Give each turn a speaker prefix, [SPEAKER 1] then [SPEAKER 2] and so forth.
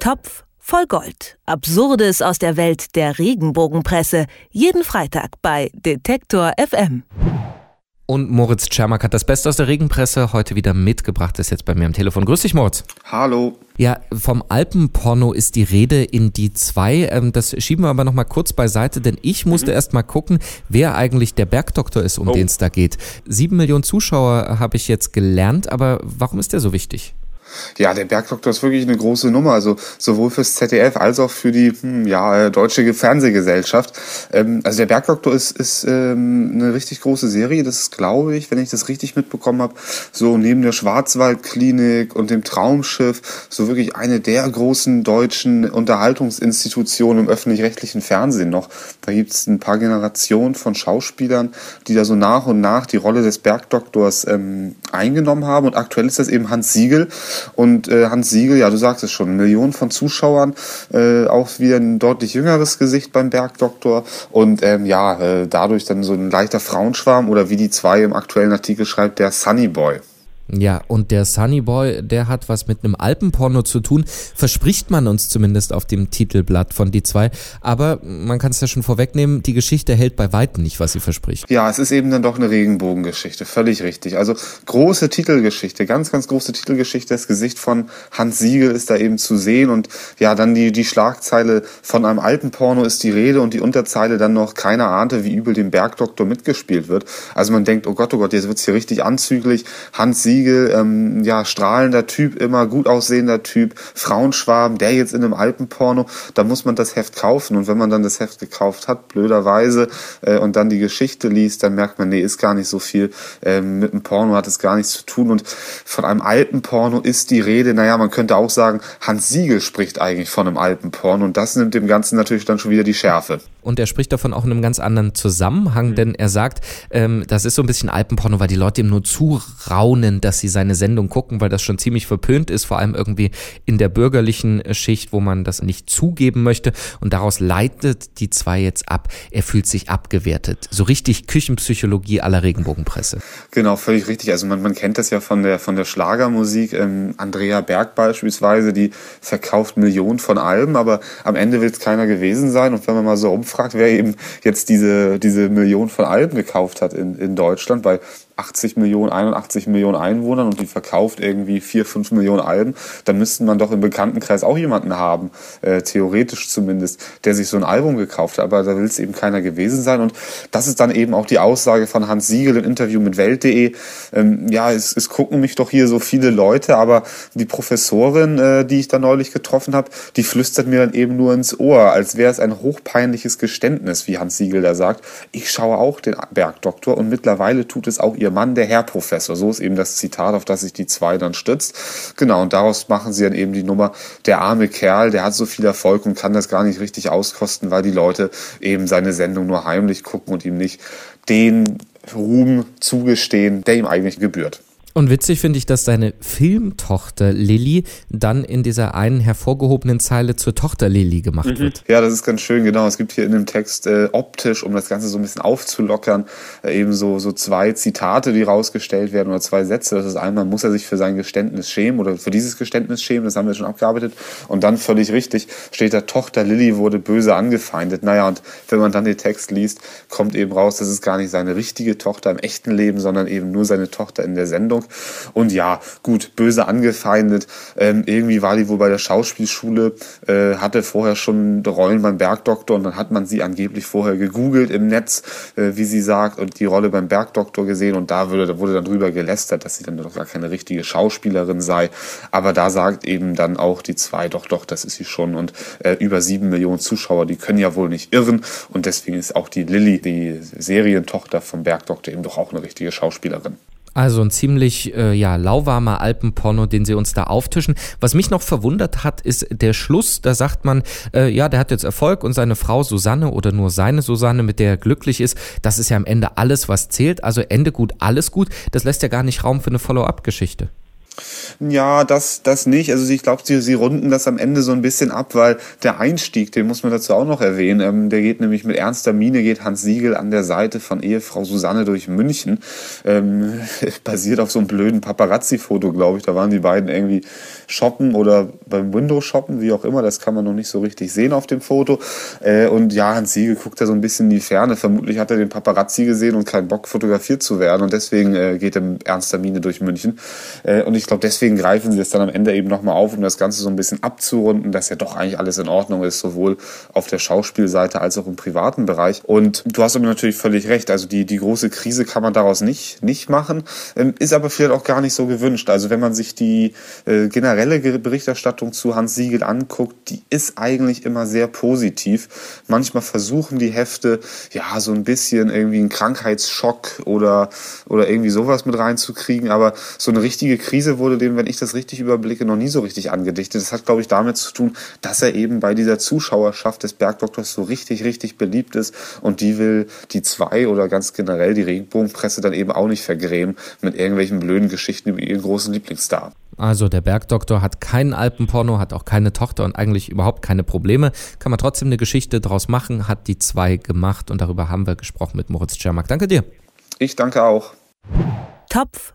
[SPEAKER 1] Topf voll Gold. Absurdes aus der Welt der Regenbogenpresse. Jeden Freitag bei Detektor FM.
[SPEAKER 2] Und Moritz Czermak hat das Beste aus der Regenpresse heute wieder mitgebracht. ist jetzt bei mir am Telefon. Grüß dich, Moritz.
[SPEAKER 3] Hallo.
[SPEAKER 2] Ja, vom Alpenporno ist die Rede in die zwei. Ähm, das schieben wir aber noch mal kurz beiseite, denn ich musste mhm. erst mal gucken, wer eigentlich der Bergdoktor ist, um oh. den es da geht. Sieben Millionen Zuschauer habe ich jetzt gelernt, aber warum ist der so wichtig?
[SPEAKER 3] Ja, der Bergdoktor ist wirklich eine große Nummer, also sowohl fürs ZDF als auch für die hm, ja, äh, deutsche Fernsehgesellschaft. Ähm, also der Bergdoktor ist, ist ähm, eine richtig große Serie, das glaube ich, wenn ich das richtig mitbekommen habe, so neben der Schwarzwaldklinik und dem Traumschiff, so wirklich eine der großen deutschen Unterhaltungsinstitutionen im öffentlich-rechtlichen Fernsehen noch. Da gibt es ein paar Generationen von Schauspielern, die da so nach und nach die Rolle des Bergdoktors ähm, eingenommen haben und aktuell ist das eben Hans Siegel, und äh, Hans Siegel, ja, du sagst es schon, Millionen von Zuschauern, äh, auch wieder ein deutlich jüngeres Gesicht beim Bergdoktor und ähm, ja, äh, dadurch dann so ein leichter Frauenschwarm oder wie die zwei im aktuellen Artikel schreibt, der Sunny Boy.
[SPEAKER 2] Ja, und der Sunny Boy, der hat was mit einem Alpenporno zu tun, verspricht man uns zumindest auf dem Titelblatt von die zwei. Aber man kann es ja schon vorwegnehmen, die Geschichte hält bei weitem nicht, was sie verspricht.
[SPEAKER 3] Ja, es ist eben dann doch eine Regenbogengeschichte, völlig richtig. Also große Titelgeschichte, ganz, ganz große Titelgeschichte. Das Gesicht von Hans Siegel ist da eben zu sehen und ja, dann die, die Schlagzeile von einem Alpenporno ist die Rede und die Unterzeile dann noch, keiner ahnte, wie übel dem Bergdoktor mitgespielt wird. Also man denkt, oh Gott, oh Gott, jetzt wird's hier richtig anzüglich. Hans Siegel Siegel, ähm, ja, strahlender Typ, immer gut aussehender Typ, Frauenschwarm, der jetzt in einem Alpenporno, da muss man das Heft kaufen. Und wenn man dann das Heft gekauft hat, blöderweise, äh, und dann die Geschichte liest, dann merkt man, nee, ist gar nicht so viel. Ähm, mit dem Porno hat es gar nichts zu tun. Und von einem Alpenporno ist die Rede, naja, man könnte auch sagen, Hans Siegel spricht eigentlich von einem Alpenporno. Und das nimmt dem Ganzen natürlich dann schon wieder die Schärfe.
[SPEAKER 2] Und er spricht davon auch in einem ganz anderen Zusammenhang, mhm. denn er sagt, ähm, das ist so ein bisschen Alpenporno, weil die Leute ihm nur zuraunen, dass sie seine Sendung gucken, weil das schon ziemlich verpönt ist, vor allem irgendwie in der bürgerlichen äh, Schicht, wo man das nicht zugeben möchte. Und daraus leitet die zwei jetzt ab. Er fühlt sich abgewertet. So richtig Küchenpsychologie aller Regenbogenpresse.
[SPEAKER 3] Genau, völlig richtig. Also man, man kennt das ja von der, von der Schlagermusik. Ähm, Andrea Berg beispielsweise, die verkauft Millionen von Alben, aber am Ende will es keiner gewesen sein. Und wenn man mal so umfragt, wer eben jetzt diese, diese Million von Alben gekauft hat in, in Deutschland, weil 80 Millionen, 81 Millionen Einwohnern und die verkauft irgendwie 4, 5 Millionen Alben, dann müsste man doch im Bekanntenkreis auch jemanden haben, äh, theoretisch zumindest, der sich so ein Album gekauft hat. Aber da will es eben keiner gewesen sein. Und das ist dann eben auch die Aussage von Hans Siegel im Interview mit Welt.de. Ähm, ja, es, es gucken mich doch hier so viele Leute, aber die Professorin, äh, die ich da neulich getroffen habe, die flüstert mir dann eben nur ins Ohr, als wäre es ein hochpeinliches Geständnis, wie Hans Siegel da sagt. Ich schaue auch den Bergdoktor und mittlerweile tut es auch ihr ihr Mann der Herr Professor. So ist eben das Zitat, auf das sich die zwei dann stützt. Genau, und daraus machen sie dann eben die Nummer, der arme Kerl, der hat so viel Erfolg und kann das gar nicht richtig auskosten, weil die Leute eben seine Sendung nur heimlich gucken und ihm nicht den Ruhm zugestehen, der ihm eigentlich gebührt.
[SPEAKER 2] Und witzig finde ich, dass seine Filmtochter Lilly dann in dieser einen hervorgehobenen Zeile zur Tochter Lilly gemacht mhm. wird.
[SPEAKER 3] Ja, das ist ganz schön, genau. Es gibt hier in dem Text äh, optisch, um das Ganze so ein bisschen aufzulockern, äh, eben so, so zwei Zitate, die rausgestellt werden oder zwei Sätze. Das ist einmal, muss er sich für sein Geständnis schämen oder für dieses Geständnis schämen, das haben wir schon abgearbeitet. Und dann völlig richtig steht da, Tochter Lilly wurde böse angefeindet. Naja, und wenn man dann den Text liest, kommt eben raus, das ist gar nicht seine richtige Tochter im echten Leben, sondern eben nur seine Tochter in der Sendung. Sendung. Und ja, gut, böse angefeindet. Ähm, irgendwie war die wohl bei der Schauspielschule, äh, hatte vorher schon Rollen beim Bergdoktor und dann hat man sie angeblich vorher gegoogelt im Netz, äh, wie sie sagt, und die Rolle beim Bergdoktor gesehen und da wurde, wurde dann drüber gelästert, dass sie dann doch gar keine richtige Schauspielerin sei. Aber da sagt eben dann auch die zwei, doch, doch, das ist sie schon und äh, über sieben Millionen Zuschauer, die können ja wohl nicht irren und deswegen ist auch die Lilly, die Serientochter vom Bergdoktor, eben doch auch eine richtige Schauspielerin.
[SPEAKER 2] Also ein ziemlich äh, ja, lauwarmer Alpenporno, den sie uns da auftischen. Was mich noch verwundert hat, ist der Schluss. Da sagt man, äh, ja, der hat jetzt Erfolg und seine Frau Susanne oder nur seine Susanne, mit der er glücklich ist, das ist ja am Ende alles, was zählt. Also Ende gut, alles gut. Das lässt ja gar nicht Raum für eine Follow-up-Geschichte.
[SPEAKER 3] Ja, das, das nicht. Also ich glaube, sie, sie runden das am Ende so ein bisschen ab, weil der Einstieg, den muss man dazu auch noch erwähnen, ähm, der geht nämlich mit ernster Miene, geht Hans Siegel an der Seite von Ehefrau Susanne durch München. Ähm, basiert auf so einem blöden Paparazzi-Foto, glaube ich. Da waren die beiden irgendwie shoppen oder beim Windows shoppen, wie auch immer. Das kann man noch nicht so richtig sehen auf dem Foto. Äh, und ja, Hans Siegel guckt da so ein bisschen in die Ferne. Vermutlich hat er den Paparazzi gesehen und keinen Bock, fotografiert zu werden. Und deswegen äh, geht er mit ernster Miene durch München. Äh, und ich glaube, deswegen greifen sie es dann am Ende eben nochmal auf, um das Ganze so ein bisschen abzurunden, dass ja doch eigentlich alles in Ordnung ist, sowohl auf der Schauspielseite als auch im privaten Bereich. Und du hast aber natürlich völlig recht. Also die, die große Krise kann man daraus nicht, nicht machen, ähm, ist aber vielleicht auch gar nicht so gewünscht. Also wenn man sich die äh, generelle Berichterstattung zu Hans Siegel anguckt, die ist eigentlich immer sehr positiv. Manchmal versuchen die Hefte ja so ein bisschen irgendwie einen Krankheitsschock oder, oder irgendwie sowas mit reinzukriegen, aber so eine richtige Krise wurde dem, wenn ich das richtig überblicke, noch nie so richtig angedichtet. Das hat, glaube ich, damit zu tun, dass er eben bei dieser Zuschauerschaft des Bergdoktors so richtig, richtig beliebt ist und die will die zwei oder ganz generell die Regenbogenpresse dann eben auch nicht vergrämen mit irgendwelchen blöden Geschichten über ihren großen Lieblingsstar.
[SPEAKER 2] Also der Bergdoktor hat keinen Alpenporno, hat auch keine Tochter und eigentlich überhaupt keine Probleme. Kann man trotzdem eine Geschichte draus machen, hat die zwei gemacht und darüber haben wir gesprochen mit Moritz Czermak. Danke dir.
[SPEAKER 3] Ich danke auch.
[SPEAKER 1] Topf